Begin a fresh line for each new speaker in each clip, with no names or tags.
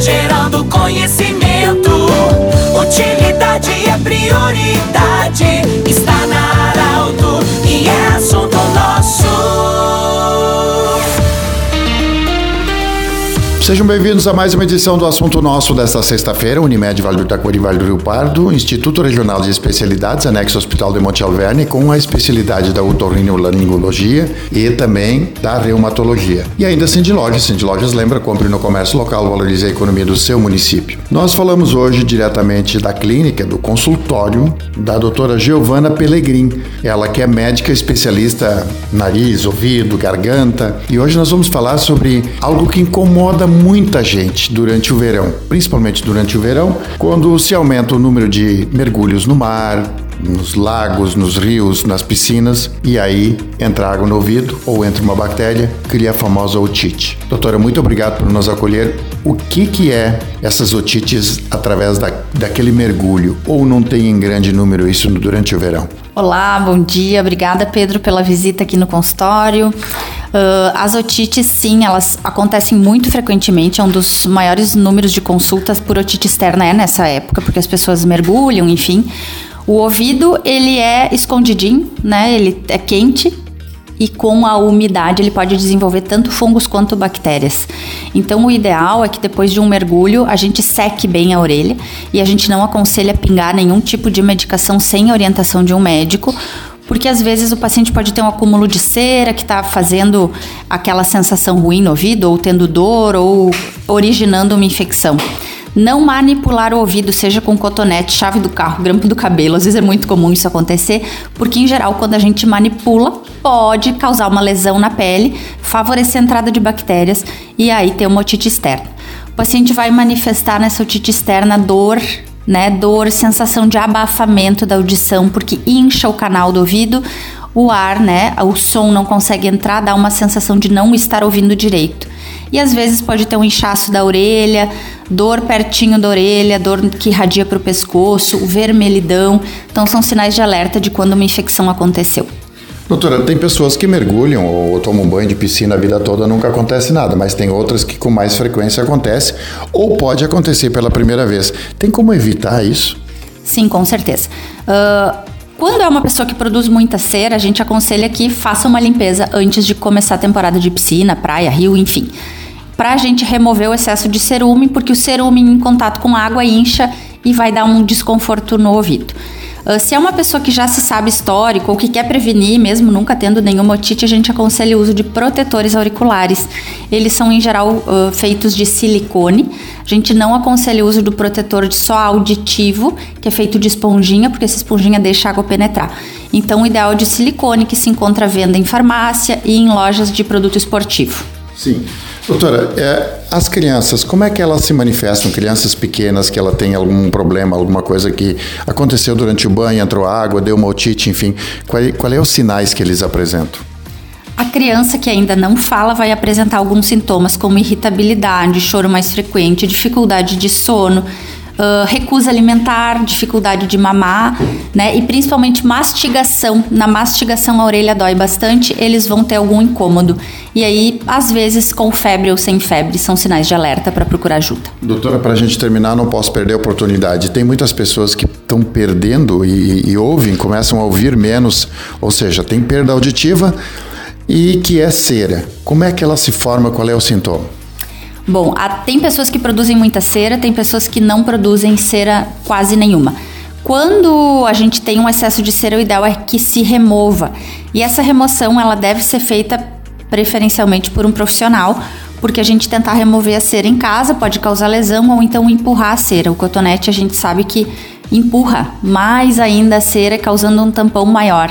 Gerando conhecimento.
Sejam bem-vindos a mais uma edição do Assunto Nosso desta sexta-feira, Unimed Vale do Taquari, Vale do Rio Pardo, Instituto Regional de Especialidades, anexo Hospital de Monte Alverne, com a especialidade da otorrinolaringologia e também da reumatologia. E ainda Cindy Lojas. Cindy Lojas lembra, compre no comércio local, valorize a economia do seu município. Nós falamos hoje diretamente da clínica, do consultório da doutora Giovana Pellegrin, ela que é médica especialista nariz, ouvido, garganta, e hoje nós vamos falar sobre algo que incomoda muita gente durante o verão, principalmente durante o verão, quando se aumenta o número de mergulhos no mar, nos lagos, nos rios, nas piscinas, e aí entra água no ouvido ou entra uma bactéria, cria a famosa otite. Doutora, muito obrigado por nos acolher. O que, que é essas otites através da, daquele mergulho? Ou não tem em grande número isso durante o verão?
Olá, bom dia. Obrigada, Pedro, pela visita aqui no consultório. Uh, as otites, sim, elas acontecem muito frequentemente. É um dos maiores números de consultas por otite externa é nessa época, porque as pessoas mergulham, enfim. O ouvido, ele é escondidinho, né? Ele é quente, e com a umidade ele pode desenvolver tanto fungos quanto bactérias. Então o ideal é que depois de um mergulho a gente seque bem a orelha e a gente não aconselha pingar nenhum tipo de medicação sem orientação de um médico, porque às vezes o paciente pode ter um acúmulo de cera que está fazendo aquela sensação ruim no ouvido, ou tendo dor, ou originando uma infecção. Não manipular o ouvido, seja com cotonete, chave do carro, grampo do cabelo. Às vezes é muito comum isso acontecer, porque em geral, quando a gente manipula, pode causar uma lesão na pele, favorecer a entrada de bactérias e aí ter uma otite externa. O paciente vai manifestar nessa otite externa dor, né? Dor, sensação de abafamento da audição, porque incha o canal do ouvido, o ar, né? O som não consegue entrar, dá uma sensação de não estar ouvindo direito. E às vezes pode ter um inchaço da orelha, dor pertinho da orelha, dor que irradia para o pescoço, vermelhidão. Então são sinais de alerta de quando uma infecção aconteceu.
Doutora, tem pessoas que mergulham ou tomam banho de piscina a vida toda, nunca acontece nada, mas tem outras que com mais frequência acontece ou pode acontecer pela primeira vez. Tem como evitar isso?
Sim, com certeza. Uh, quando é uma pessoa que produz muita cera, a gente aconselha que faça uma limpeza antes de começar a temporada de piscina, praia, rio, enfim para a gente remover o excesso de cerume, porque o cerume em contato com água incha e vai dar um desconforto no ouvido. Uh, se é uma pessoa que já se sabe histórico ou que quer prevenir, mesmo nunca tendo nenhuma otite, a gente aconselha o uso de protetores auriculares. Eles são em geral uh, feitos de silicone. A gente não aconselha o uso do protetor de só auditivo, que é feito de esponjinha, porque essa esponjinha deixa a água penetrar. Então, o ideal é de silicone, que se encontra à venda em farmácia e em lojas de produto esportivo.
Sim. Doutora, é, as crianças, como é que elas se manifestam? Crianças pequenas que ela tem algum problema, alguma coisa que aconteceu durante o banho, entrou água, deu uma otite, enfim. Qual, qual é os sinais que eles apresentam?
A criança que ainda não fala vai apresentar alguns sintomas como irritabilidade, choro mais frequente, dificuldade de sono, uh, recusa alimentar, dificuldade de mamar, né? E principalmente mastigação. Na mastigação a orelha dói bastante, eles vão ter algum incômodo. E aí, às vezes, com febre ou sem febre, são sinais de alerta para procurar ajuda.
Doutora, para a gente terminar, não posso perder a oportunidade. Tem muitas pessoas que estão perdendo e, e ouvem, começam a ouvir menos, ou seja, tem perda auditiva e que é cera. Como é que ela se forma? Qual é o sintoma?
Bom, há, tem pessoas que produzem muita cera, tem pessoas que não produzem cera quase nenhuma. Quando a gente tem um excesso de cera, o ideal é que se remova. E essa remoção ela deve ser feita preferencialmente por um profissional, porque a gente tentar remover a cera em casa pode causar lesão ou então empurrar a cera. O cotonete a gente sabe que empurra mais ainda a cera, causando um tampão maior.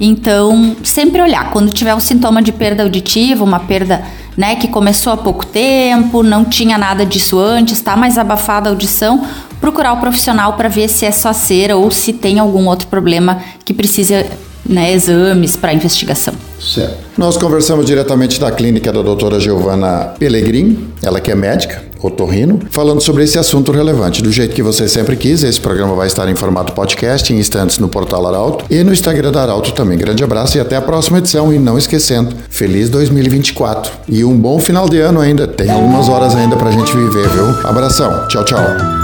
Então, sempre olhar quando tiver um sintoma de perda auditiva, uma perda né, que começou há pouco tempo, não tinha nada disso antes, está mais abafada a audição, procurar o profissional para ver se é só cera ou se tem algum outro problema que precisa né, exames para investigação.
Certo. Nós conversamos diretamente da clínica da doutora Giovana Pellegrin, ela que é médica, otorrino, falando sobre esse assunto relevante. Do jeito que você sempre quis, esse programa vai estar em formato podcast, em instantes no portal Arauto e no Instagram da Arauto também. Grande abraço e até a próxima edição. E não esquecendo, feliz 2024. E um bom final de ano ainda. Tem algumas horas ainda pra gente viver, viu? Abração. Tchau, tchau.